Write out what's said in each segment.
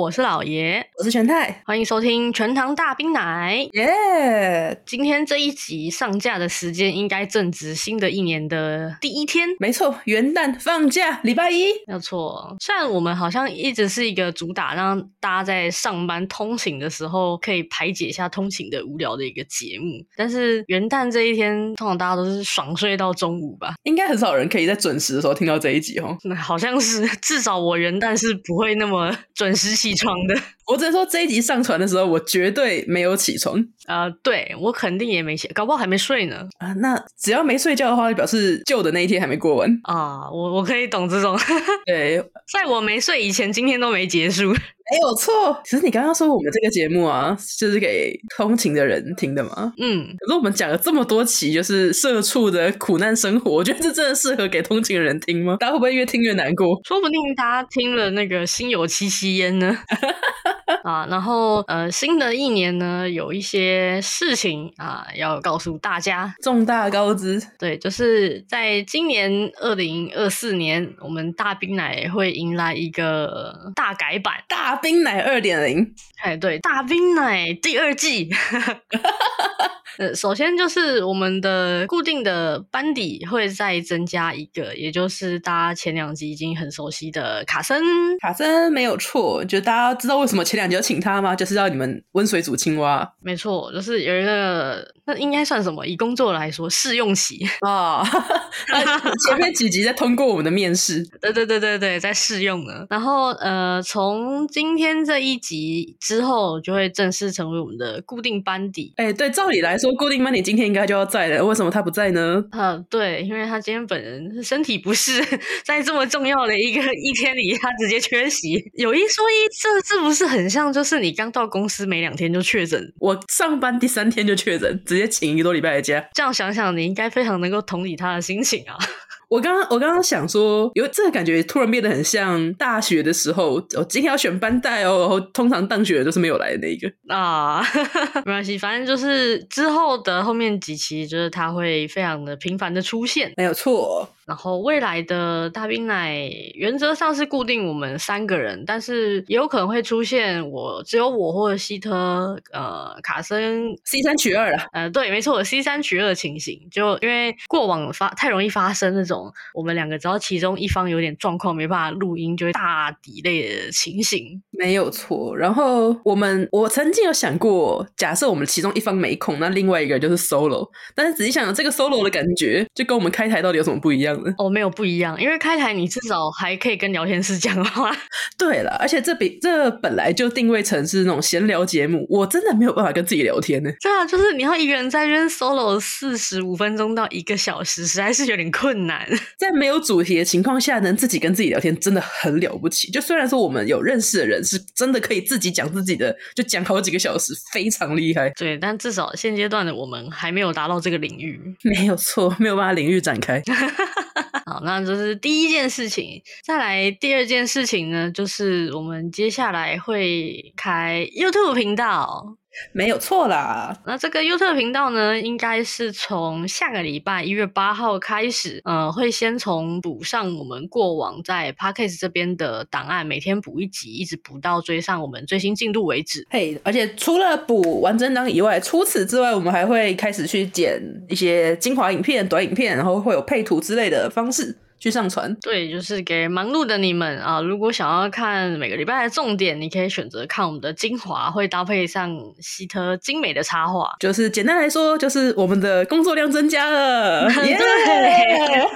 我是老爷，我是全太，欢迎收听全糖大冰奶。耶！Yeah! 今天这一集上架的时间应该正值新的一年的第一天，没错，元旦放假，礼拜一。没有错，虽然我们好像一直是一个主打让大家在上班通勤的时候可以排解一下通勤的无聊的一个节目，但是元旦这一天，通常大家都是爽睡到中午吧？应该很少人可以在准时的时候听到这一集哦。那好像是，至少我元旦是不会那么准时起床的。我只能说这一集上传的时候，我绝对没有起床。呃，对，我肯定也没起，搞不好还没睡呢。啊，那只要没睡觉的话，就表示旧的那一天还没过完啊。我我可以懂这种。对，在我没睡以前，今天都没结束。没有错。其实你刚刚说我们这个节目啊，就是给通勤的人听的嘛。嗯。可是我们讲了这么多期，就是社畜的苦难生活，我觉得这真的适合给通勤的人听吗？大家会不会越听越难过？说不定大家听了那个心有戚戚焉呢。啊，然后呃，新的一年呢，有一些事情啊要告诉大家，重大告知。对，就是在今年二零二四年，我们大冰奶会迎来一个大改版，大冰奶二点零。哎，对，大冰奶第二季。呃，首先就是我们的固定的班底会再增加一个，也就是大家前两集已经很熟悉的卡森。卡森没有错，就大家知道为什么前两集要请他吗？就是要你们温水煮青蛙。没错，就是有一个，那应该算什么？以工作来说，试用期啊。前面几集在通过我们的面试。对对对对对，在试用呢。然后呃，从今天这一集之后，就会正式成为我们的固定班底。哎，对，照理来说，固定班底今天应该就要在了，为什么他不在呢？呃，对，因为他今天本人身体不适，在这么重要的一个一天里，他直接缺席。有一说一，这是不是很像，就是你刚到公司没两天就确诊？我上班第三天就确诊，直接请一个多礼拜的假。这样想想，你应该非常能够同理他的心情啊。我刚刚我刚刚想说，有这个感觉突然变得很像大学的时候，我今天要选班带哦，然后通常当学的都是没有来的那一个啊，没关系，反正就是之后的后面几期，就是他会非常的频繁的出现，没有错。然后未来的大冰奶原则上是固定我们三个人，但是也有可能会出现我只有我或者希特呃卡森 C 三取二了，呃对，没错，C 三取二的情形，就因为过往发太容易发生那种我们两个只要其中一方有点状况没办法录音就会大 delay 的情形，没有错。然后我们我曾经有想过，假设我们其中一方没空，那另外一个就是 solo，但是仔细想想这个 solo 的感觉就跟我们开台到底有什么不一样？哦，没有不一样，因为开台你至少还可以跟聊天室讲话。对了，而且这比这本来就定位成是那种闲聊节目，我真的没有办法跟自己聊天呢。对啊，就是你要一个人在这边 solo 四十五分钟到一个小时，实在是有点困难。在没有主题的情况下，能自己跟自己聊天，真的很了不起。就虽然说我们有认识的人，是真的可以自己讲自己的，就讲好几个小时，非常厉害。对，但至少现阶段的我们还没有达到这个领域。没有错，没有办法领域展开。好，那这是第一件事情。再来第二件事情呢，就是我们接下来会开 YouTube 频道。没有错啦，那这个 YouTube 频道呢，应该是从下个礼拜一月八号开始，呃，会先从补上我们过往在 Podcast 这边的档案，每天补一集，一直补到追上我们最新进度为止。嘿，而且除了补完整档以外，除此之外，我们还会开始去剪一些精华影片、短影片，然后会有配图之类的方式。去上传，对，就是给忙碌的你们啊！如果想要看每个礼拜的重点，你可以选择看我们的精华，会搭配上希特精美的插画。就是简单来说，就是我们的工作量增加了。对，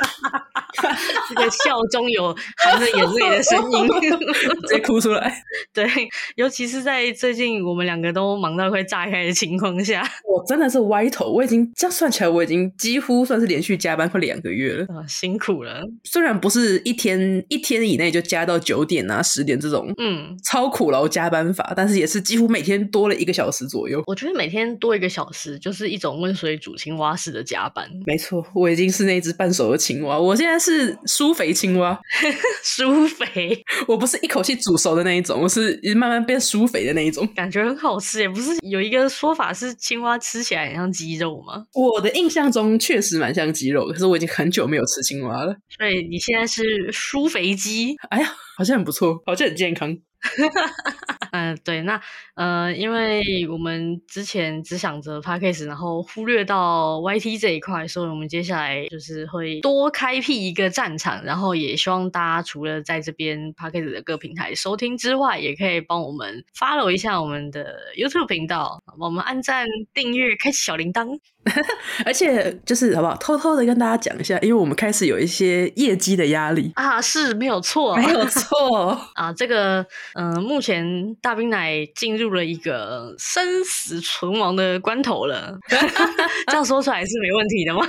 这个笑中有含着眼泪的声音，直接哭出来。对，尤其是在最近我们两个都忙到快炸开的情况下，我真的是歪头。我已经这样算起来，我已经几乎算是连续加班快两个月了。啊，辛苦了。虽然不是一天一天以内就加到九点啊十点这种，嗯，超苦劳加班法，但是也是几乎每天多了一个小时左右。我觉得每天多一个小时就是一种温水煮青蛙式的加班。没错，我已经是那只半熟的青蛙，我现在是舒肥青蛙，舒肥。我不是一口气煮熟的那一种，我是慢慢变舒肥的那一种，感觉很好吃。也不是有一个说法是青蛙吃起来很像鸡肉吗？我的印象中确实蛮像鸡肉，可是我已经很久没有吃青蛙了。对，你现在是舒肥鸡，哎呀，好像很不错，好像很健康。嗯，对，那呃，因为我们之前只想着 p a c k a g e 然后忽略到 YT 这一块，所以我们接下来就是会多开辟一个战场，然后也希望大家除了在这边 p a c k a g e 的各平台收听之外，也可以帮我们 follow 一下我们的 YouTube 频道，帮我们按赞、订阅、开启小铃铛。而且就是好不好？偷偷的跟大家讲一下，因为我们开始有一些业绩的压力啊，是没有错，没有 错啊。这个嗯、呃，目前大冰奶进入了一个生死存亡的关头了，这样说出来是没问题的吗？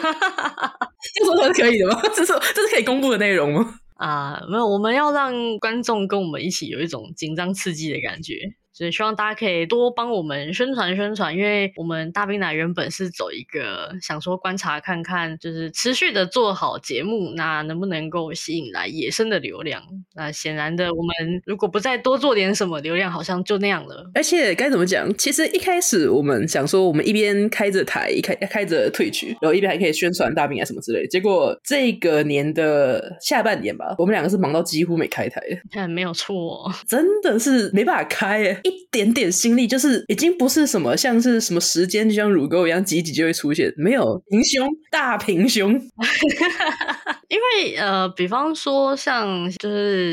这说出来是可以的吗？这是这是可以公布的内容吗？啊，没有，我们要让观众跟我们一起有一种紧张刺激的感觉。所以希望大家可以多帮我们宣传宣传，因为我们大冰奶原本是走一个想说观察看看，就是持续的做好节目，那能不能够吸引来野生的流量？那显然的，我们如果不再多做点什么，流量好像就那样了。而且该怎么讲？其实一开始我们想说，我们一边开着台，一开开着 Twitch，然后一边还可以宣传大饼啊什么之类。结果这个年的下半年吧，我们两个是忙到几乎没开台。看没有错，真的是没办法开诶。一点点心力，就是已经不是什么像是什么时间就像乳沟一样挤挤就会出现，没有平胸大平胸，因为呃，比方说像就是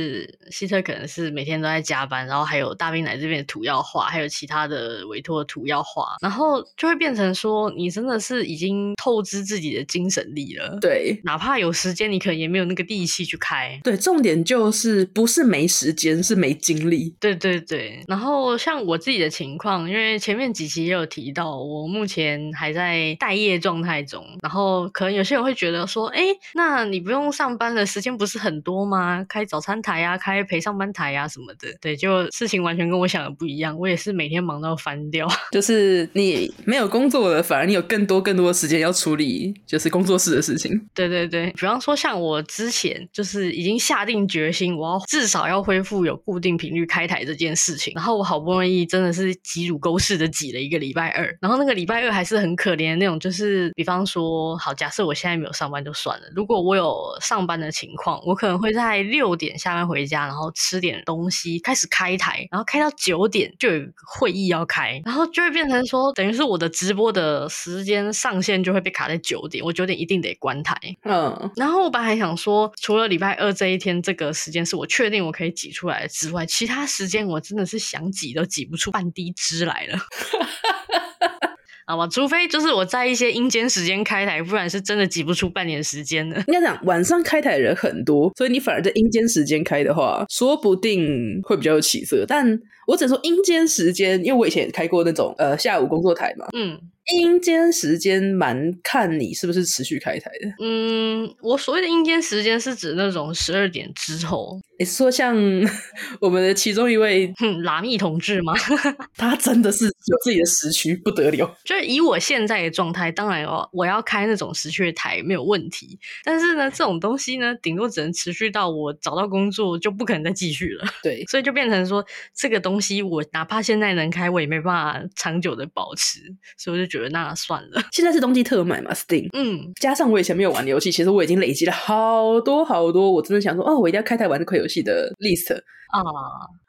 希特可能是每天都在加班，然后还有大兵奶这边的图要画，还有其他的委托的图要画，然后就会变成说你真的是已经透支自己的精神力了。对，哪怕有时间，你可能也没有那个力气去开。对，重点就是不是没时间，是没精力。对对对，然后像。我自己的情况，因为前面几期也有提到，我目前还在待业状态中。然后可能有些人会觉得说，哎，那你不用上班的时间不是很多吗？开早餐台啊，开陪上班台啊什么的。对，就事情完全跟我想的不一样。我也是每天忙到翻掉。就是你没有工作了，反而你有更多更多的时间要处理，就是工作室的事情。对对对，比方说像我之前就是已经下定决心，我要至少要恢复有固定频率开台这件事情。然后我好不容易。真的是挤乳沟式的挤了一个礼拜二，然后那个礼拜二还是很可怜的那种，就是比方说，好，假设我现在没有上班就算了，如果我有上班的情况，我可能会在六点下班回家，然后吃点东西，开始开台，然后开到九点就有会议要开，然后就会变成说，等于是我的直播的时间上限就会被卡在九点，我九点一定得关台。嗯，然后我本来还想说，除了礼拜二这一天这个时间是我确定我可以挤出来之外，其他时间我真的是想挤都挤。挤不出半滴汁来了，好吧？除非就是我在一些阴间时间开台，不然是真的挤不出半年时间的。应该讲晚上开台的人很多，所以你反而在阴间时间开的话，说不定会比较有起色。但我只能说阴间时间，因为我以前也开过那种呃下午工作台嘛，嗯。阴间时间蛮看你是不是持续开台的。嗯，我所谓的阴间时间是指那种十二点之后。你说像 我们的其中一位拉密同志吗？他真的是有自己的时区，不得了。就是以我现在的状态，当然哦，我要开那种时区的台没有问题。但是呢，这种东西呢，顶多只能持续到我找到工作，就不可能再继续了。对，所以就变成说，这个东西我哪怕现在能开，我也没办法长久的保持。所以我就。觉得那算了，现在是冬季特卖嘛，Steam，嗯，加上我以前没有玩的游戏，其实我已经累积了好多好多，我真的想说，哦，我一定要开台玩这款游戏的 list 啊。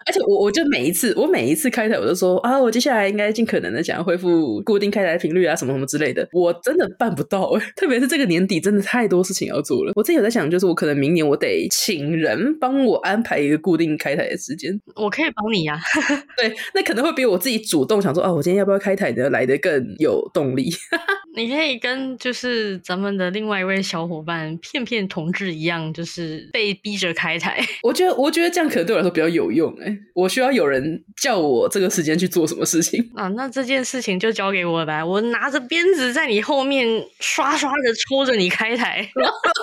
而且我我就每一次我每一次开台我都说啊，我接下来应该尽可能的想要恢复固定开台频率啊，什么什么之类的，我真的办不到哎，特别是这个年底真的太多事情要做了。我自己有在想，就是我可能明年我得请人帮我安排一个固定开台的时间。我可以帮你呀、啊，对，那可能会比我自己主动想说啊，我今天要不要开台的来的更有动力。你可以跟就是咱们的另外一位小伙伴片片同志一样，就是被逼着开台。我觉得我觉得这样可能对我来说比较有用哎。我需要有人叫我这个时间去做什么事情 啊？那这件事情就交给我吧。我拿着鞭子在你后面刷刷的抽着你开台，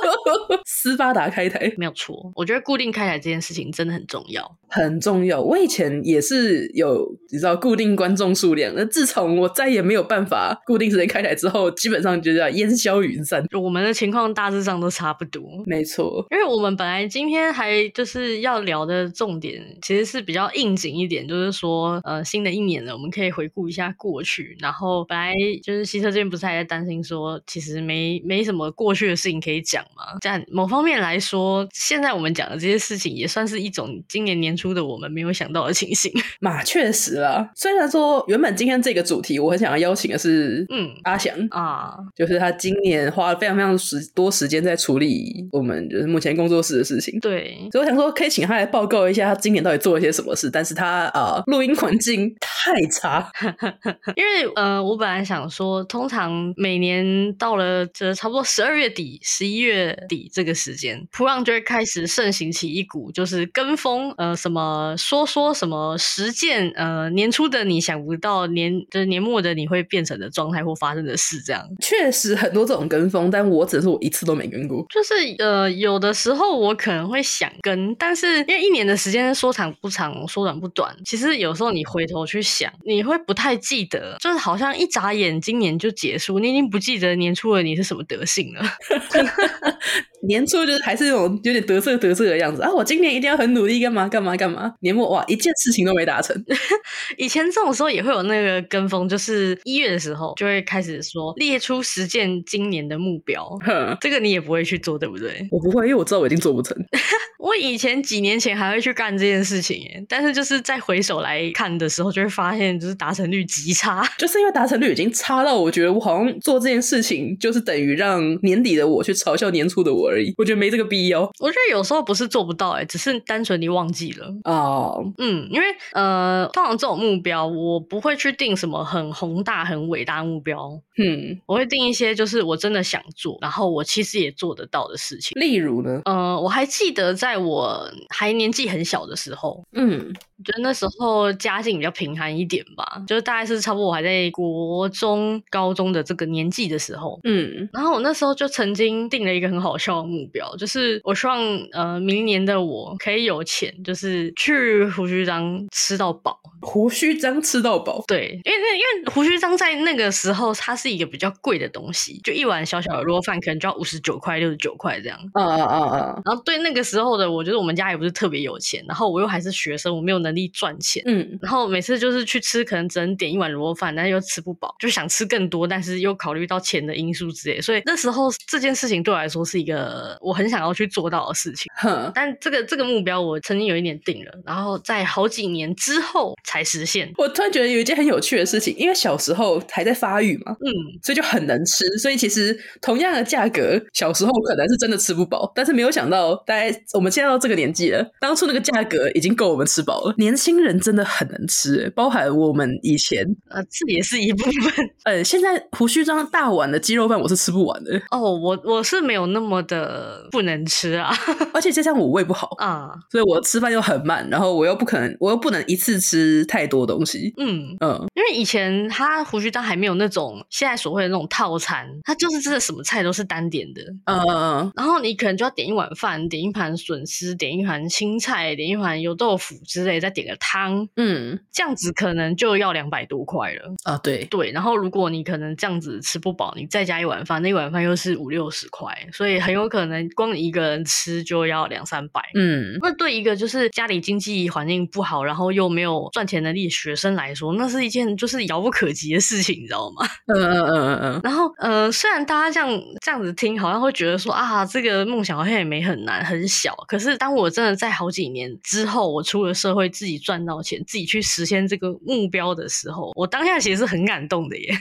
斯巴达开台没有错。我觉得固定开台这件事情真的很重要，很重要。我以前也是有你知道固定观众数量，那自从我再也没有办法固定时间开台之后。基本上就叫烟消云散。就我们的情况大致上都差不多，没错。因为我们本来今天还就是要聊的重点，其实是比较应景一点，就是说，呃，新的一年了，我们可以回顾一下过去。然后本来就是西车这边不是还在担心说，其实没没什么过去的事情可以讲嘛？但某方面来说，现在我们讲的这些事情，也算是一种今年年初的我们没有想到的情形。嘛，确实啦。虽然说原本今天这个主题，我很想要邀请的是，嗯，阿翔啊，就是他今年花了非常非常时多时间在处理我们就是目前工作室的事情。对，所以我想说，可以请他来报告一下他今年到底做了些什么事。但是他啊，录音环境太差，因为呃，我本来想说，通常每年到了这差不多十二月底、十一月底这个时间，普朗就会开始盛行起一股就是跟风，呃，什么说说什么实践，呃，年初的你想不到年就是年末的你会变成的状态或发生的事，这样确实很多这种跟风，但我只是我一次都没跟过，就是呃，有的时候我可能会想跟，但是因为一年的时间说长不长，说短不短，其实有时候你回头去想，你会不太记得，就是好像一眨眼今年就结束，你已经不记得年初的你是什么德性了。年初就是还是那种有点得瑟得瑟的样子啊！我今年一定要很努力，干嘛干嘛干嘛。年末哇，一件事情都没达成。以前这种时候也会有那个跟风，就是一月的时候就会开始说列出实践今年的目标。哼，这个你也不会去做，对不对？我不会，因为我知道我一定做不成。我以前几年前还会去干这件事情耶，但是就是再回首来看的时候，就会发现就是达成率极差。就是因为达成率已经差到我觉得我好像做这件事情就是等于让年底的我去嘲笑年初的我而已。我觉得没这个必要。我觉得有时候不是做不到，哎，只是单纯你忘记了。哦，oh. 嗯，因为呃，通常这种目标，我不会去定什么很宏大、很伟大的目标。嗯，我会定一些就是我真的想做，然后我其实也做得到的事情。例如呢？呃，我还记得在我还年纪很小的时候，嗯。觉得那时候家境比较贫寒一点吧，就是大概是差不多我还在国中、高中的这个年纪的时候，嗯，然后我那时候就曾经定了一个很好笑的目标，就是我希望呃明年的我可以有钱，就是去胡须张吃到饱。胡须章吃到饱，对，因为那因为胡须章在那个时候它是一个比较贵的东西，就一碗小小的卤肉饭可能就要五十九块、六十九块这样。嗯嗯嗯嗯。然后对那个时候的我觉得我们家也不是特别有钱，然后我又还是学生，我没有能。力赚钱，嗯，然后每次就是去吃，可能只能点一碗卤肉饭，但是又吃不饱，就想吃更多，但是又考虑到钱的因素之类，所以那时候这件事情对我来说是一个我很想要去做到的事情。哼，但这个这个目标我曾经有一点定了，然后在好几年之后才实现。我突然觉得有一件很有趣的事情，因为小时候还在发育嘛，嗯，所以就很能吃，所以其实同样的价格，小时候可能是真的吃不饱，但是没有想到，大概我们现在到这个年纪了，当初那个价格已经够我们吃饱了。年轻人真的很能吃，包含我们以前，呃，这也是一部分。呃，现在胡须张大碗的鸡肉饭我是吃不完的。哦，我我是没有那么的不能吃啊，而且加上我胃不好啊，所以我吃饭又很慢，然后我又不可能，我又不能一次吃太多东西。嗯嗯，因为以前他胡须章还没有那种现在所谓的那种套餐，他就是真的什么菜都是单点的。嗯嗯嗯，然后你可能就要点一碗饭，点一盘笋丝，点一盘青菜，点一盘油豆腐之类，再点个汤，嗯，这样子可能就要两百多块了啊。对对，然后如果你可能这样子吃不饱，你再加一碗饭，那一碗饭又是五六十块，所以很有可能光你一个人吃就要两三百。嗯，那对一个就是家里经济环境不好，然后又没有赚钱能力的学生来说，那是一件就是遥不可及的事情，你知道吗？嗯嗯嗯嗯嗯。然后呃，虽然大家这样这样子听，好像会觉得说啊，这个梦想好像也没很难，很小。可是当我真的在好几年之后，我出了社会，自己赚到钱，自己去实现这个目标的时候，我当下其实是很感动的耶。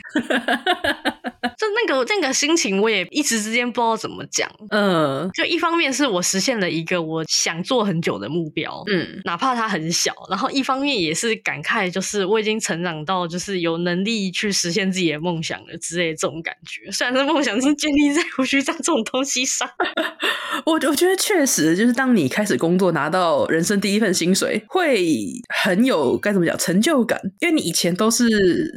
就那个那个心情，我也一时之间不知道怎么讲。嗯，就一方面是我实现了一个我想做很久的目标，嗯，哪怕它很小。然后一方面也是感慨，就是我已经成长到就是有能力去实现自己的梦想了之类的这种感觉。虽然这梦想是建立在胡须章这种东西上，我我觉得确实就是当你开始工作，拿到人生第一份薪水，会很有该怎么讲成就感，因为你以前都是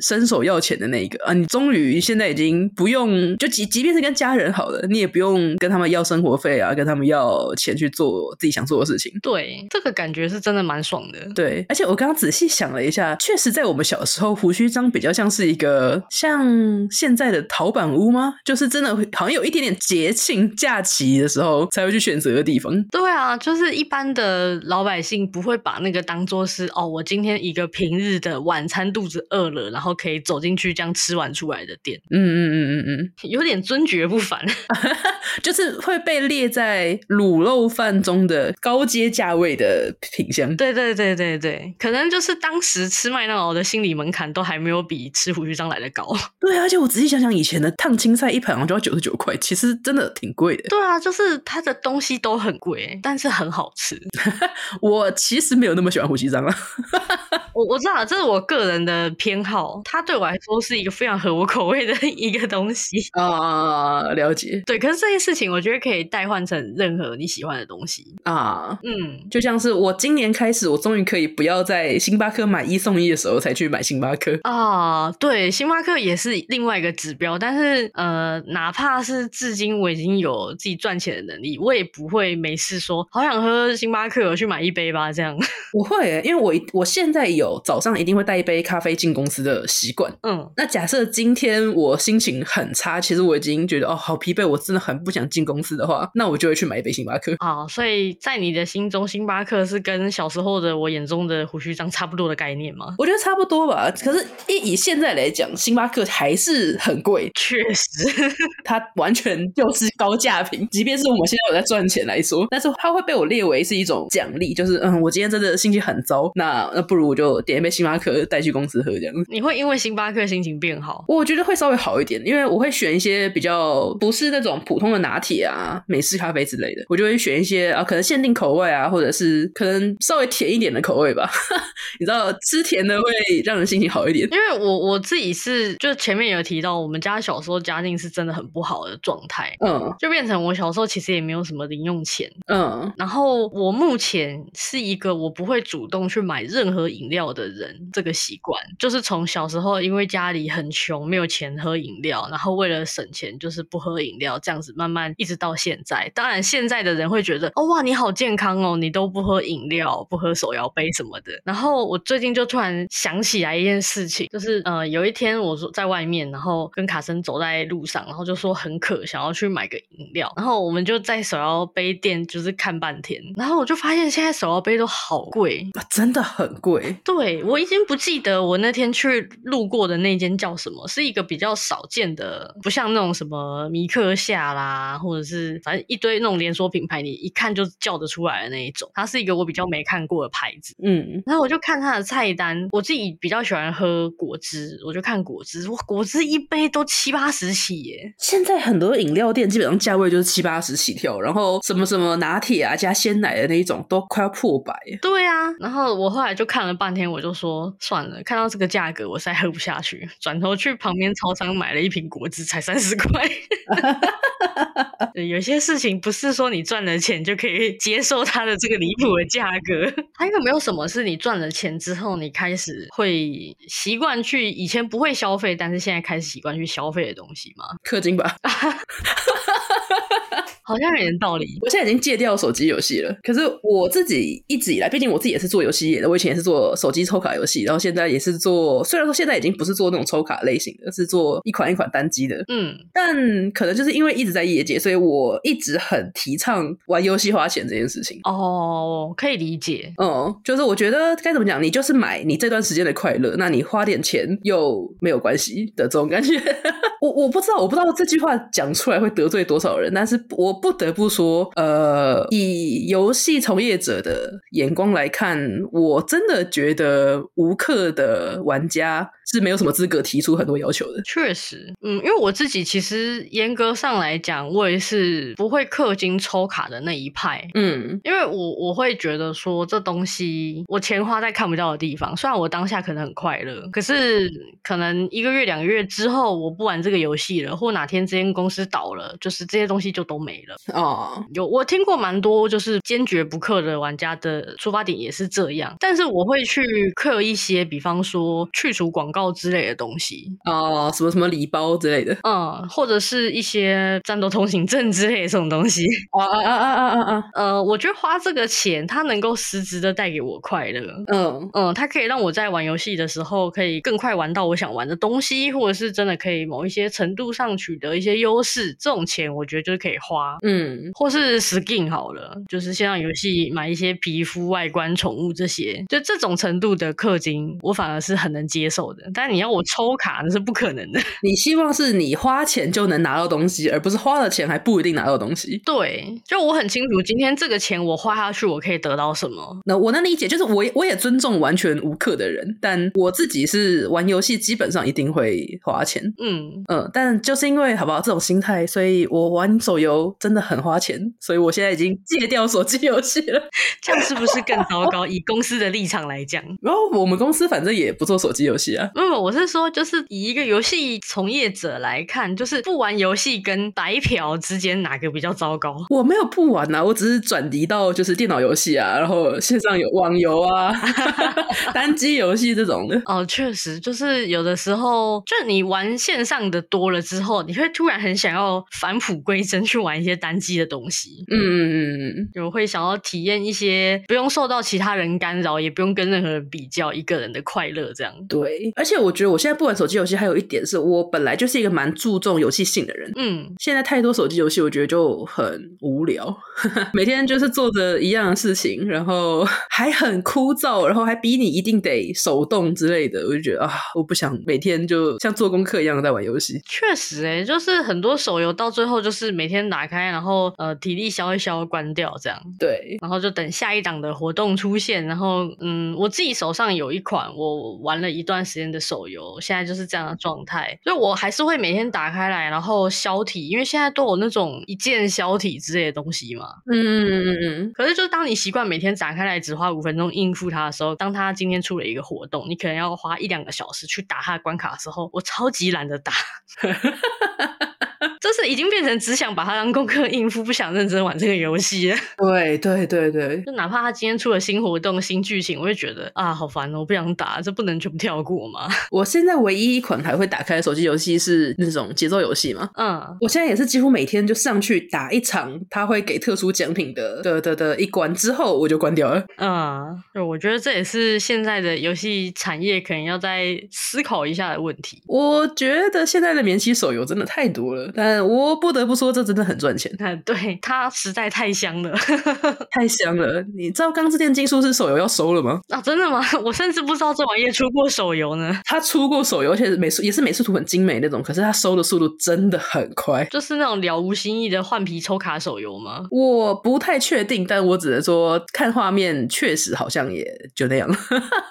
伸手要钱的那一个啊，你终于现在已经不用，就即即便是跟家人好了，你也不用跟他们要生活费啊，跟他们要钱去做自己想做的事情。对，这个感觉是真的蛮爽的。对，而且我刚刚仔细想了一下，确实在我们小时候，胡须章比较像是一个像现在的陶板屋吗？就是真的好像有一点点节庆假期的时候才会去选择的地方。对啊，就是一般的老百姓不会把那个当做是哦，我今天一个平日的晚餐肚子饿了，然后可以走进去这样吃完出来的店。嗯嗯嗯嗯嗯，有点尊爵不凡，就是会被列在卤肉饭中的高阶价位的品相。对对对对对，可能就是当时吃麦当劳的心理门槛都还没有比吃胡须章来的高。对啊，而且我仔细想想，以前的烫青菜一盘好像就要九十九块，其实真的挺贵的。对啊，就是它的东西都很贵，但是很好吃。我其实没有那么喜欢胡须张啊。我我知道，这是我个人的偏好，它对我来说是一个非常合我口味的一个东西 啊。了解，对，可是这件事情我觉得可以代换成任何你喜欢的东西啊。嗯，就像是我今年开始，我终于可以不要在星巴克买一送一的时候才去买星巴克啊。对，星巴克也是另外一个指标，但是呃，哪怕是至今我已经有自己赚钱的能力，我也不会没事说好想喝星巴克，我去买一杯吧。这样 我会，因为我我现在有早上一定会带一杯咖啡进公司的习惯。嗯，那假设今天我心情很差，其实我已经觉得哦好疲惫，我真的很不想进公司的话，那我就会去买一杯星巴克。啊，所以在你的心中，星巴克是跟小时候的我眼中的胡须章差不多的概念吗？我觉得差不多吧。可是以以现在来讲，星巴克还是很贵。确实，它完全就是高价品。即便是我们现在有在赚钱来说，但是它会被我列为是一种奖励，就是嗯，我今天真的心情很糟，那那不如我就点一杯星巴克带去公司喝这样子。你会因为星巴克心情变好？我觉得会稍微好一点，因为我会选一些比较不是那种普通的拿铁啊、美式咖啡之类的，我就会选一些啊，可能限定口味啊，或者是可能稍微甜一点的口味吧。你知道吃甜的会让人心情好一点。因为我我自己是就前面有提到，我们家小时候家境是真的很不好的状态，嗯，就变成我小时候其实也没有什么零用钱，嗯，然后我目前是一个我不会主动去买任何饮料的人，这个习惯就是从小时候因为家里很穷，没有钱喝饮料，然后为了省钱就是不喝饮料，这样子慢慢一直到现在。当然现在的人会觉得哦哇你好健康哦，你都不喝饮料，不喝手摇杯什么的。然后我最近就突然想起来一件事情，就是呃有一天我说在外面，然后跟卡森走在路上，然后就说很渴，想要去买个饮料，然后我们就在手摇杯店就是看半天，然后我就发现现在手摇杯都好贵，啊真的很贵。对，我已经不记得我那天去路过的那间叫什么，是一个比较少见的，不像那种什么米克夏啦，或者是反正一堆那种连锁品牌，你一看就叫得出来的那一种。它是一个我比较没看过的牌子，嗯，然后我就看它的菜单，我自己比较喜欢喝果汁，我就看果汁，哇，果汁一杯都七八十起耶。现在很多饮料店基本上价位就是七八十起跳，然后什么什么拿铁啊加鲜奶的那一种都快要破百。对啊，然后我后来就看了半天，我就说算了，看到这个价格我实在喝不下去，转头去旁边超商买了一瓶果汁，才三十块。有些事情不是说你赚了钱就可以接受它的这个离谱的价格。还有没有什么是你赚了钱之后，你开始会习惯去以前不会消费，但是现在开始习惯去消费的东西吗？氪金吧。好像有点道理。我现在已经戒掉手机游戏了，可是我自己一直以来，毕竟我自己也是做游戏业的，我以前也是做手机抽卡游戏，然后现在也是做，虽然说现在已经不是做那种抽卡类型的，是做一款一款单机的，嗯，但可能就是因为一直在业界，所以我一直很提倡玩游戏花钱这件事情。哦，可以理解。嗯，就是我觉得该怎么讲，你就是买你这段时间的快乐，那你花点钱又没有关系的这种感觉。我我不知道，我不知道这句话讲出来会得罪多少人，但是我不得不说，呃，以游戏从业者的眼光来看，我真的觉得无氪的玩家是没有什么资格提出很多要求的。确实，嗯，因为我自己其实严格上来讲，我也是不会氪金抽卡的那一派。嗯，因为我我会觉得说，这东西我钱花在看不到的地方，虽然我当下可能很快乐，可是可能一个月两个月之后，我不玩这个。游戏了，或哪天这间公司倒了，就是这些东西就都没了。哦，有我听过蛮多，就是坚决不氪的玩家的出发点也是这样。但是我会去氪一些，比方说去除广告告之类的东西哦，什么什么礼包之类的，嗯，或者是一些战斗通行证之类的这种东西。啊啊啊啊啊啊！呃，我觉得花这个钱，它能够实质的带给我快乐。嗯嗯，它可以让我在玩游戏的时候，可以更快玩到我想玩的东西，或者是真的可以某一些程度上取得一些优势。这种钱，我觉得就是可以花。嗯，或是 skin 好了，就是线上游戏买一些皮肤、外观、宠物这些，就这种程度的氪金，我反而是很能接受的。但你要我抽卡，那是不可能的。你希望是你花钱就能拿到东西，而不是花了钱还不一定拿到东西。对，就我很清楚，今天这个钱我花下去，我可以得到什么。那我能理解，就是我我也尊重完全无氪的人，但我自己是玩游戏基本上一定会花钱。嗯嗯，但就是因为好不好这种心态，所以我玩手游真的很花钱，所以我现在已经戒掉手机游戏了。这样是不是更糟糕？以公司的立场来讲，然后我们公司反正也不做手机游戏啊。嗯，我是说，就是以一个游戏从业者来看，就是不玩游戏跟白嫖之间哪个比较糟糕？我没有不玩啊，我只是转移到就是电脑游戏啊，然后线上有网游啊，单机游戏这种的。哦，确实，就是有的时候，就你玩线上的多了之后，你会突然很想要返璞归真，去玩一些单机的东西。嗯嗯嗯嗯，就会想要体验一些不用受到其他人干扰，也不用跟任何人比较，一个人的快乐这样。对，而且我觉得我现在不玩手机游戏，还有一点是我本来就是一个蛮注重游戏性的人。嗯，现在太多手机游戏，我觉得就很无聊，每天就是做着一样的事情，然后还很枯燥，然后还逼你一定得手动之类的，我就觉得啊，我不想每天就像做功课一样在玩游戏。确实、欸，哎，就是很多手游到最后就是每天打开，然后呃体力消一消关掉这样。对，然后就等下一档的活动出现，然后嗯，我自己手上有一款我玩了一段时间的手游，现在就是这样的状态，所以我还是会每天打开来，然后消体，因为现在都有那种一键消体之类的东西嘛。嗯嗯嗯嗯。可是就是当你习惯每天打开来只花五分钟应付它的时候，当它今天出了一个活动，你可能要花一两个小时去打它的关卡的时候，我超级懒得打。就是已经变成只想把它当功课应付，不想认真玩这个游戏。对对对对，就哪怕他今天出了新活动、新剧情，我会觉得啊，好烦哦，我不想打，这不能全部跳过吗？我现在唯一一款还会打开的手机游戏是那种节奏游戏嘛。嗯，我现在也是几乎每天就上去打一场，他会给特殊奖品的的的的一关之后，我就关掉了。嗯，对，我觉得这也是现在的游戏产业可能要再思考一下的问题。我觉得现在的免洗手游真的太多了，但我不得不说，这真的很赚钱。嗯，对，它实在太香了，太香了。你知道《钢之炼金术师》手游要收了吗？啊，真的吗？我甚至不知道这玩意出过手游呢。它出过手游，而且美术也是美术图很精美那种。可是它收的速度真的很快，就是那种了无新意的换皮抽卡手游吗？我不太确定，但我只能说看画面确实好像也就那样。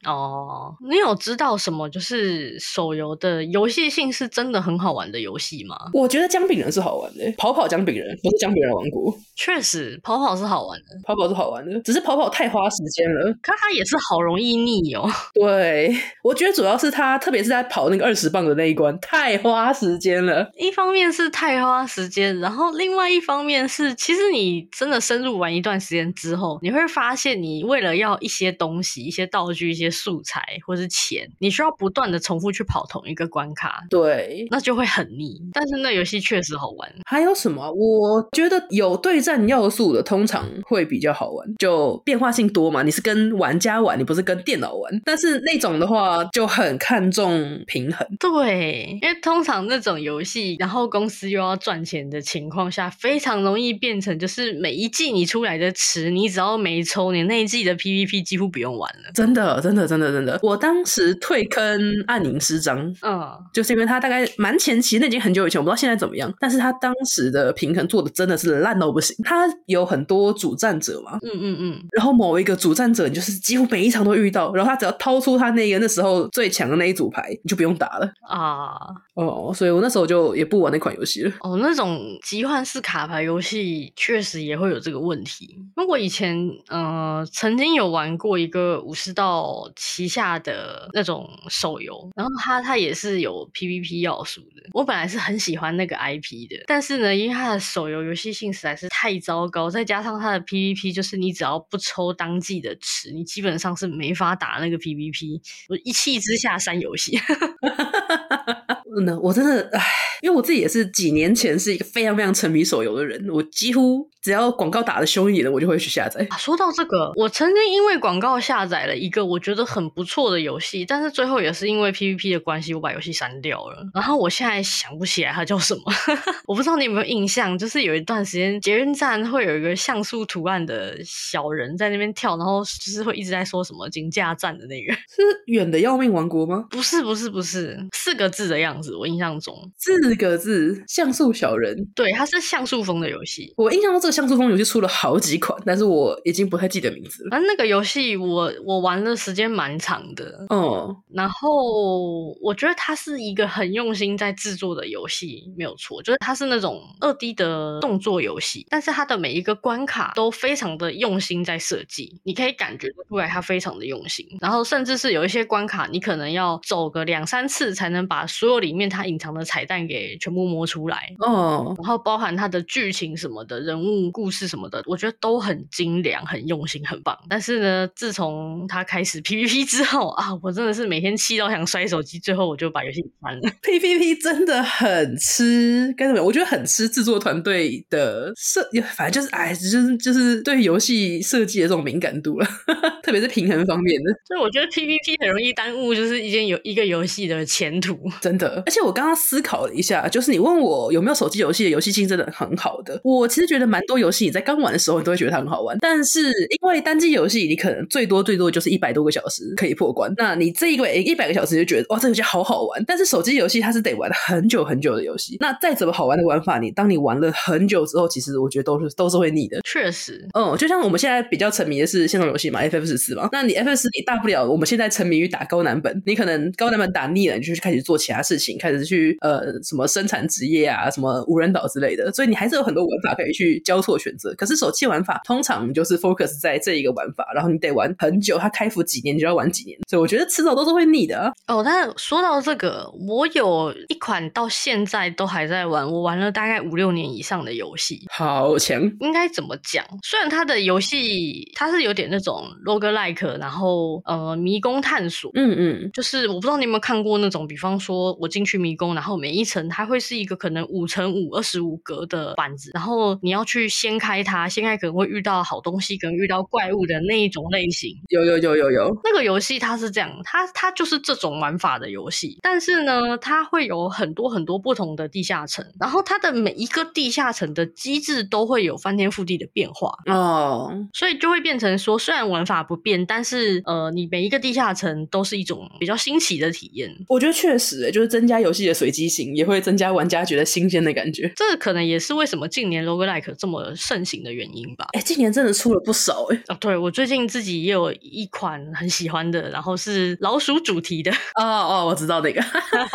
哦，你有知道什么就是手游的游戏性是真的很好玩的游戏吗？我觉得姜饼人是好玩的，跑跑姜饼人不是姜饼人王国。确实，跑跑是好玩的，跑跑是好玩的，只是跑跑太花时间了。可它也是好容易腻哦。对，我觉得主要是它，特别是在跑那个二十磅的那一关，太花时间了。一方面是太花时间，然后另外一方面是，其实你真的深入玩一段时间之后，你会发现，你为了要一些东西、一些道具、一些素材或是钱，你需要不断的重复去跑同一个关卡。对，那就会很腻。但是那游戏确实好玩。还有什么？我觉得有对战。要素的通常会比较好玩，就变化性多嘛。你是跟玩家玩，你不是跟电脑玩。但是那种的话就很看重平衡。对，因为通常那种游戏，然后公司又要赚钱的情况下，非常容易变成就是每一季你出来的池，你只要没抽，你那一季的 PVP 几乎不用玩了。真的，真的，真的，真的。我当时退坑暗影师章，嗯，就是因为他大概蛮前期，那已经很久以前，我不知道现在怎么样。但是他当时的平衡做的真的是烂到不行。他有很多主战者嘛，嗯嗯嗯，然后某一个主战者，你就是几乎每一场都遇到，然后他只要掏出他那个那时候最强的那一组牌，你就不用打了啊。哦，所以我那时候就也不玩那款游戏了。哦，那种集换式卡牌游戏确实也会有这个问题。因为我以前呃曾经有玩过一个武士道旗下的那种手游，然后它它也是有 PVP 要素的。我本来是很喜欢那个 IP，的。但是呢，因为它的手游游戏性实在是太糟糕，再加上它的 PVP，就是你只要不抽当季的池，你基本上是没法打那个 PVP。我一气之下删游戏。嗯，我真的唉，因为我自己也是几年前是一个非常非常沉迷手游的人，我几乎只要广告打得凶一点的，我就会去下载。啊，说到这个，我曾经因为广告下载了一个我觉得很不错的游戏，但是最后也是因为 PVP 的关系，我把游戏删掉了。然后我现在想不起来它叫什么，我不知道你有没有印象，就是有一段时间捷运站会有一个像素图案的小人在那边跳，然后就是会一直在说什么“金价站”的那个，是远的要命王国吗？不是，不是，不是，四个字的样子。我印象中四个字，像素小人，对，它是像素风的游戏。我印象中这个像素风游戏出了好几款，但是我已经不太记得名字了。反正那个游戏我我玩的时间蛮长的，哦。然后我觉得它是一个很用心在制作的游戏，没有错，就是它是那种二 D 的动作游戏，但是它的每一个关卡都非常的用心在设计，你可以感觉出来它非常的用心。然后甚至是有一些关卡，你可能要走个两三次才能把所有里面它隐藏的彩蛋给全部摸出来哦，然后包含它的剧情什么的，人物故事什么的，我觉得都很精良、很用心、很棒。但是呢，自从他开始 PVP 之后啊，我真的是每天气到想摔手机，最后我就把游戏关了。PVP 真的很吃，该怎么样？我觉得很吃制作团队的设，反正就是哎，就是就是对游戏设计的这种敏感度了，特别是平衡方面的。所以我觉得 PVP 很容易耽误，就是一件有一个游戏的前途，真的。而且我刚刚思考了一下，就是你问我有没有手机游戏的游戏性真的很好的，我其实觉得蛮多游戏你在刚玩的时候你都会觉得它很好玩，但是因为单机游戏你可能最多最多就是一百多个小时可以破关，那你这一个一百个小时就觉得哇这游戏好好玩，但是手机游戏它是得玩很久很久的游戏，那再怎么好玩的玩法，你当你玩了很久之后，其实我觉得都是都是会腻的。确实，嗯，就像我们现在比较沉迷的是线上游戏嘛，FF 十四嘛，那你 FF 十四你大不了我们现在沉迷于打高难本，你可能高难本打腻了，你就去开始做其他事情，开始去呃。什么生产职业啊，什么无人岛之类的，所以你还是有很多玩法可以去交错选择。可是手气玩法通常就是 focus 在这一个玩法，然后你得玩很久，它开服几年你就要玩几年，所以我觉得迟早都是会腻的啊。哦，但说到这个，我有一款到现在都还在玩，我玩了大概五六年以上的游戏，好强。应该怎么讲？虽然它的游戏它是有点那种 roguelike，然后呃迷宫探索，嗯嗯，就是我不知道你有没有看过那种，比方说我进去迷宫，然后每一层它会是一个可能五乘五二十五格的板子，然后你要去掀开它，掀开可能会遇到好东西，可能遇到怪物的那一种类型。有有有有有，那个游戏它是这样，它它就是这种玩法的游戏，但是呢，它会有很多很多不同的地下城，然后它的每一个地下城的机制都会有翻天覆地的变化哦，所以就会变成说，虽然玩法不变，但是呃，你每一个地下城都是一种比较新奇的体验。我觉得确实、欸，就是增加游戏的随机性，也会。增加玩家觉得新鲜的感觉，这可能也是为什么近年 roguelike 这么盛行的原因吧。哎、欸，今年真的出了不少哎、欸。哦，对，我最近自己也有一款很喜欢的，然后是老鼠主题的。哦哦，我知道那个。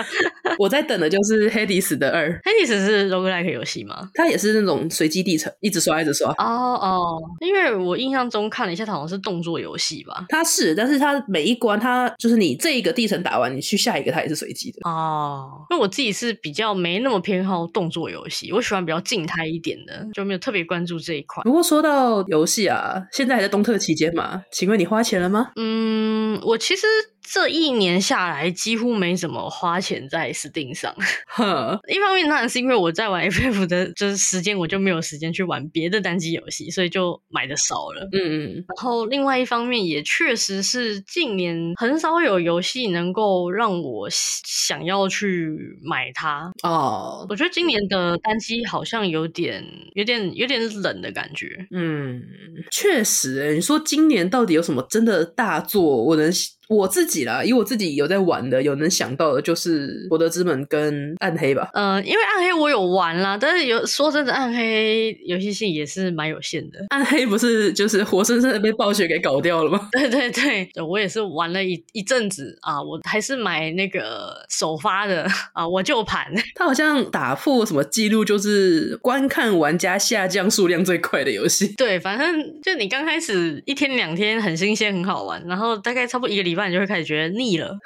我在等的就是黑迪斯的二。黑迪斯是 roguelike 游戏吗？它也是那种随机地层，一直刷一直刷。哦哦，因为我印象中看了一下，它好像是动作游戏吧。它是，但是它每一关，它就是你这一个地层打完，你去下一个，它也是随机的。哦，因为我自己是比较没那么偏好动作游戏，我喜欢比较静态一点的，就没有特别关注这一块。不过说到游戏啊，现在还在东特期间嘛，请问你花钱了吗？嗯，我其实。这一年下来，几乎没怎么花钱在 Steam 上。哼，一方面当然是因为我在玩 FF 的，就是时间我就没有时间去玩别的单机游戏，所以就买的少了。嗯嗯。然后另外一方面，也确实是近年很少有游戏能够让我想要去买它。哦，我觉得今年的单机好像有点、有点、有点冷的感觉。嗯，确实、欸。你说今年到底有什么真的大作？我能。我自己啦，以我自己有在玩的，有能想到的，就是《博德之门》跟《暗黑》吧。嗯、呃，因为《暗黑》我有玩啦，但是有说真的，《暗黑》游戏性也是蛮有限的。《暗黑》不是就是活生生的被暴雪给搞掉了吗？对对对，我也是玩了一一阵子啊，我还是买那个首发的啊，我就盘。它好像打破什么记录，就是观看玩家下降数量最快的游戏。对，反正就你刚开始一天两天很新鲜很好玩，然后大概差不多一个礼拜。不然就会开始觉得腻了。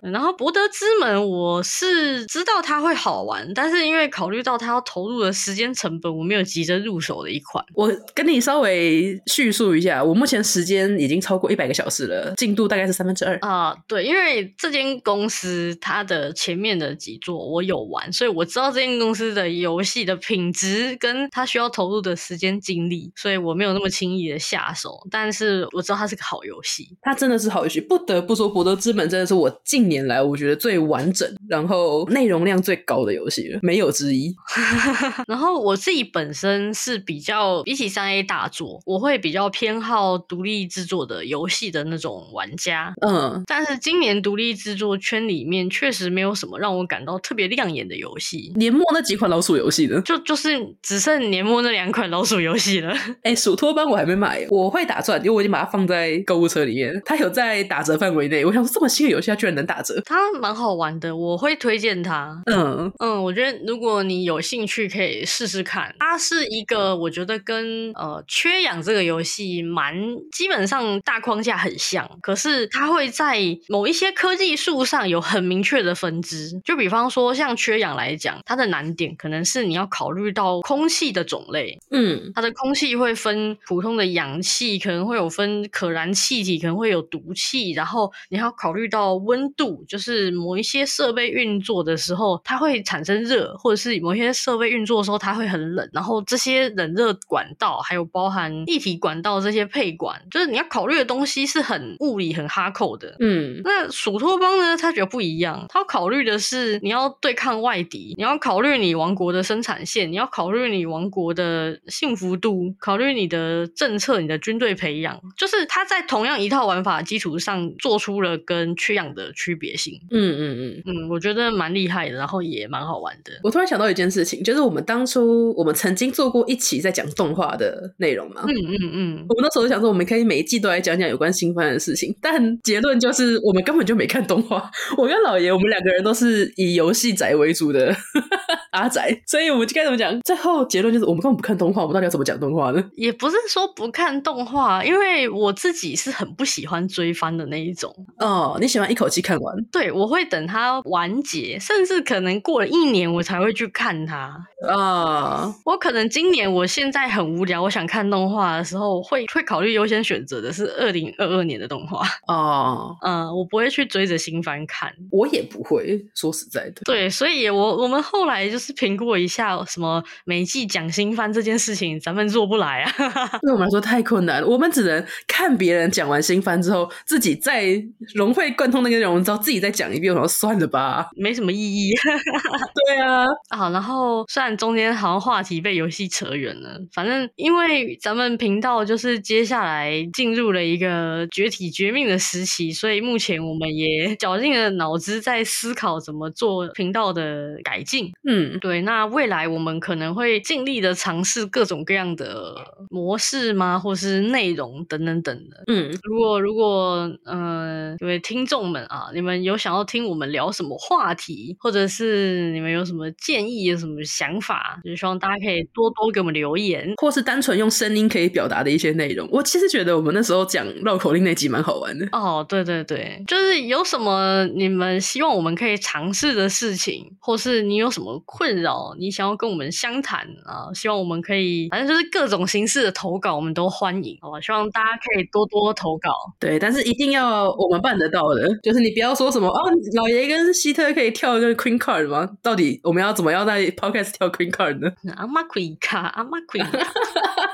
然后博德之门，我是知道它会好玩，但是因为考虑到它要投入的时间成本，我没有急着入手的一款。我跟你稍微叙述一下，我目前时间已经超过一百个小时了，进度大概是三分之二啊。对，因为这间公司它的前面的几座我有玩，所以我知道这间公司的游戏的品质跟它需要投入的时间精力，所以我没有那么轻易的下手。但是我知道它是个好游戏，它真的是好游戏，不得不说，博德之门真的是我近年来我觉得最完整，然后内容量最高的游戏了，没有之一。然后我自己本身是比较比起三 A 大作，我会比较偏好独立制作的游戏的那种玩家。嗯，但是今年独立制作圈里面确实没有什么让我感到特别亮眼的游戏。年末那几款老鼠游戏呢？就就是只剩年末那两款老鼠游戏了。哎，鼠托邦我还没买，我会打算，因为我已经把它放在购物车里面，它有在打折范围内。我想说，这么新的游戏它居然能打折，它蛮好玩的，我会推荐它。嗯嗯，我觉得如果你有兴趣，可以试试看。它是一个我觉得跟呃缺氧这个游戏蛮基本上大框架很像，可是它会在某一些科技树上有很明确的分支。就比方说像缺氧来讲，它的难点可能是你要考虑到空气的种类。嗯，它的空气会分普通的氧气，可能会有分可燃气体，可能会有毒气，然后你还要考虑到温度，就是某一些设备运作的时候它会产生热，或者是某些设备运作的时候它会很冷，然后这些冷热管道还有包含液体管道这些配管，就是你要考虑的东西是很物理很哈扣的。嗯，那属托邦呢，它觉得不一样，它要考虑的是你要对抗外敌，你要考虑你王国的生产线，你要考虑你王国的幸福度，考虑你的政策，你的军队培养，就是它在同样一套玩法基础上做出了跟缺氧的区别性。嗯嗯嗯嗯，我觉得蛮厉害的，然后也蛮好玩的。我突然想到一件事情，就是我们当初我们曾经做过一期在讲动画的内容嘛。嗯嗯嗯，我们那时候想说，我们可以每一季都来讲讲有关新番的事情，但结论就是我们根本就没看动画。我跟老爷，我们两个人都是以游戏宅为主的 阿宅，所以我们就该怎么讲？最后结论就是我们根本不看动画，我们到底要怎么讲动画呢？也不是说不看动画，因为我自己是很不喜欢追番的那一种。哦，你喜欢一口气看完？对，我会等它完结，甚至可能过了一年我才会去看它。啊、uh，我可能今年我现在很无聊，我想看动画的时候，会会考虑优先选择的是二零二二年的动画。哦，嗯，我不会去追着新番看，我也不会说实在的。对，所以我我们后来就是评估一下，什么每季讲新番这件事情，咱们做不来啊，对我们来说太困难了。我们只能看别人讲完新番之后，自己再融会贯通那个内容之后，自己再讲一遍，我说算了吧，没什么意义。对啊，啊，然后虽然。中间好像话题被游戏扯远了，反正因为咱们频道就是接下来进入了一个绝体绝命的时期，所以目前我们也绞尽了脑汁在思考怎么做频道的改进。嗯，对，那未来我们可能会尽力的尝试各种各样的模式吗，或是内容等等等的。嗯，如果如果嗯，各位听众们啊，你们有想要听我们聊什么话题，或者是你们有什么建议，有什么想法？法就是希望大家可以多多给我们留言，或是单纯用声音可以表达的一些内容。我其实觉得我们那时候讲绕口令那集蛮好玩的哦。对对对，就是有什么你们希望我们可以尝试的事情，或是你有什么困扰，你想要跟我们相谈啊，希望我们可以，反正就是各种形式的投稿，我们都欢迎。好吧，希望大家可以多多投稿。对，但是一定要我们办得到的，就是你不要说什么哦，老爷跟希特可以跳一个 Queen Card 吗？到底我们要怎么样在 Podcast 跳？Queen card 呢？阿妈 Queen 卡，阿妈 Queen，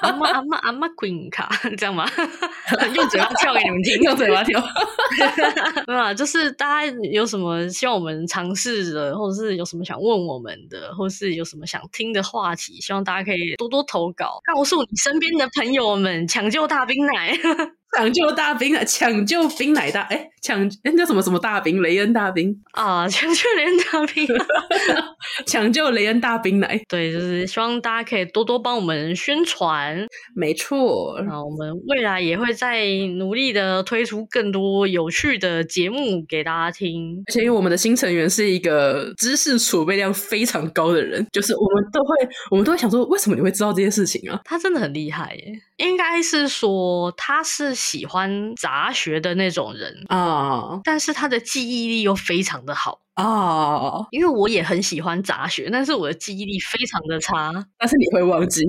阿妈阿妈阿妈 Queen 卡，这样吗？用嘴巴跳给你们听，用嘴巴跳。没有啊，就是大家有什么希望我们尝试的，或者是有什么想问我们的，或是有什么想听的话题，希望大家可以多多投稿，告诉你身边的朋友们，抢救大兵奶。抢救大兵啊！抢救兵奶大哎，抢哎叫什么什么大兵？雷恩大兵啊！抢救雷恩大兵，抢救雷恩大兵奶。对，就是希望大家可以多多帮我们宣传。没错，啊，我们未来也会再努力的推出更多有趣的节目给大家听。而且，因为我们的新成员是一个知识储备量非常高的人，就是我们都会，我们都会想说，为什么你会知道这些事情啊？他真的很厉害耶。应该是说他是喜欢杂学的那种人啊，但是他的记忆力又非常的好啊。因为我也很喜欢杂学，但是我的记忆力非常的差，但是你会忘记。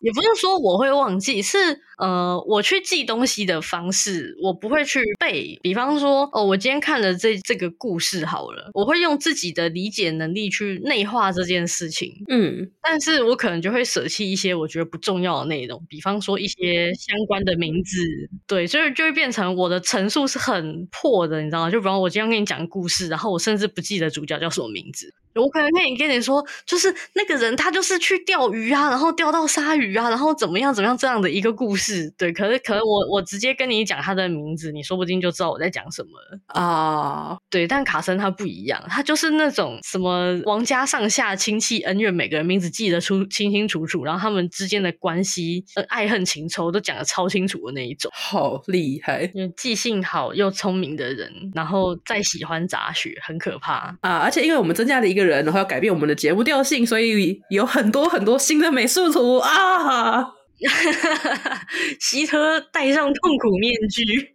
也不是说我会忘记，是呃，我去记东西的方式，我不会去背。比方说，哦，我今天看了这这个故事好了，我会用自己的理解能力去内化这件事情。嗯，但是我可能就会舍弃一些我觉得不重要的内容，比方说一些相关的名字，对，所以就会变成我的陈述是很破的，你知道吗？就比方我今天跟你讲故事，然后我甚至不记得主角叫什么名字。我可能可以跟你说，就是那个人他就是去钓鱼啊，然后钓到鲨鱼啊，然后怎么样怎么样这样的一个故事，对。可是可能我我直接跟你讲他的名字，你说不定就知道我在讲什么了啊。Uh... 对，但卡森他不一样，他就是那种什么王家上下亲戚恩怨，每个人名字记得出清清楚楚，然后他们之间的关系、呃、爱恨情仇都讲得超清楚的那一种，好厉害，就记性好又聪明的人，然后再喜欢杂学，很可怕啊。而且因为我们增加了一个。人，然后要改变我们的节目调性，所以有很多很多新的美术图啊！希特戴上痛苦面具，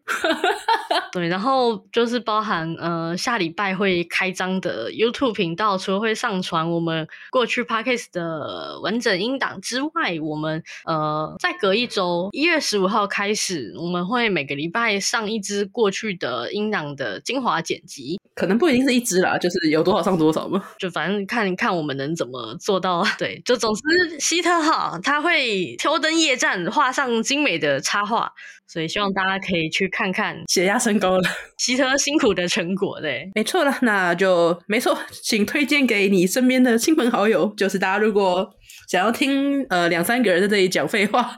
对，然后就是包含呃下礼拜会开张的 YouTube 频道，除了会上传我们过去 Podcast 的完整音档之外，我们呃再隔一周，一月十五号开始，我们会每个礼拜上一支过去的音档的精华剪辑，可能不一定是一支啦，就是有多少上多少嘛，就反正看看我们能怎么做到。对，就总之希特哈他会挑灯夜战，画上精美的插画，所以希望大家可以去看看。血压升高了，希特辛苦的成果，对，没错了，那就没错，请推荐给你身边的亲朋好友。就是大家如果想要听呃两三个人在这里讲废话，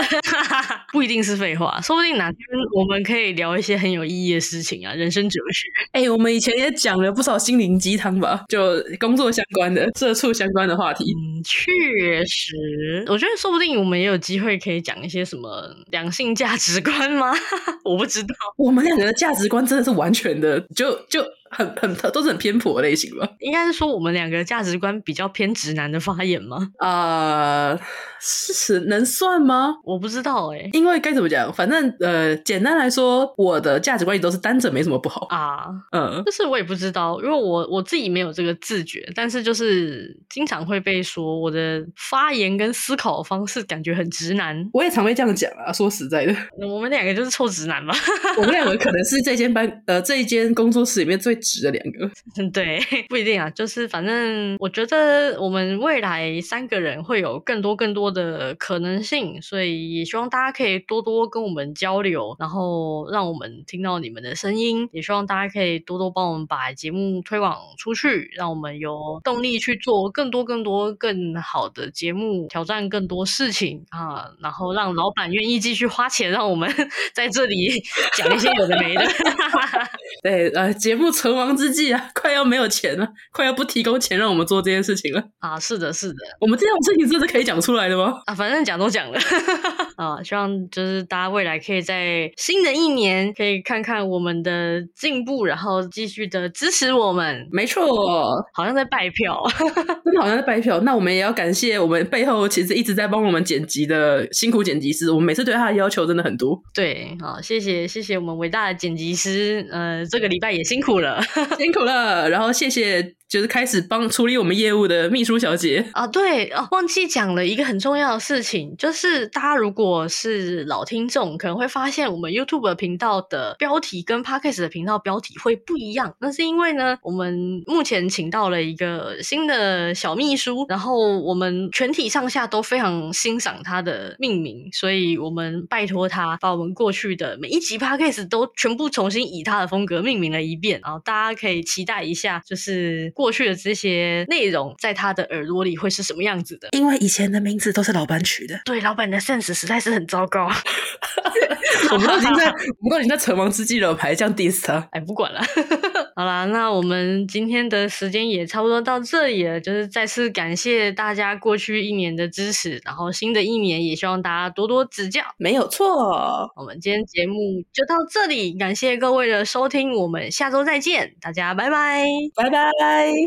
不一定是废话，说不定哪天我们可以聊一些很有意义的事情啊，人生哲学。哎、欸，我们以前也讲了不少心灵鸡汤吧，就工作相关的、社畜相关的话题。嗯，确实，我觉得说不定我们也有机会可以讲一些什么两性价值观吗？我不知道，我们两个的价值观真的是完全的，就就。很很 都是很偏颇的类型吧？应该是说我们两个价值观比较偏直男的发言吗？啊、uh，是能算吗？我不知道哎、欸，因为该怎么讲，反正呃，简单来说，我的价值观也都是单着没什么不好啊。嗯，就是我也不知道，因为我我自己没有这个自觉，但是就是经常会被说我的发言跟思考的方式感觉很直男。我也常会这样讲啊，说实在的，我们两个就是臭直男吧？我们两个可能是这间班呃这一间工作室里面最。直的两个，对，不一定啊，就是反正我觉得我们未来三个人会有更多更多的可能性，所以也希望大家可以多多跟我们交流，然后让我们听到你们的声音，也希望大家可以多多帮我们把节目推广出去，让我们有动力去做更多更多更好的节目，挑战更多事情啊，然后让老板愿意继续花钱让我们 在这里讲一些有的没的。对，呃，节目存亡之际啊，快要没有钱了，快要不提供钱让我们做这件事情了啊！是的，是的，我们这种事情真的是可以讲出来的吗？啊，反正讲都讲了 啊，希望就是大家未来可以在新的一年可以看看我们的进步，然后继续的支持我们。没错，好像在拜票，真的好像在拜票。那我们也要感谢我们背后其实一直在帮我们剪辑的辛苦剪辑师，我们每次对他的要求真的很多。对，好，谢谢谢谢我们伟大的剪辑师，呃，这个礼拜也辛苦了。辛苦了，然后谢谢。就是开始帮处理我们业务的秘书小姐啊，对啊，忘记讲了一个很重要的事情，就是大家如果是老听众，可能会发现我们 YouTube 频道的标题跟 Podcast 的频道标题会不一样。那是因为呢，我们目前请到了一个新的小秘书，然后我们全体上下都非常欣赏他的命名，所以我们拜托他把我们过去的每一集 Podcast 都全部重新以他的风格命名了一遍，然后大家可以期待一下，就是。过去的这些内容，在他的耳朵里会是什么样子的？因为以前的名字都是老板取的，对，老板的 sense 实在是很糟糕。我们都已经在，我们都已经在存亡之际了，还这样 diss 他？哎，不管了。好啦，那我们今天的时间也差不多到这里了，就是再次感谢大家过去一年的支持，然后新的一年也希望大家多多指教。没有错，我们今天节目就到这里，感谢各位的收听，我们下周再见，大家拜拜，拜拜。Bye.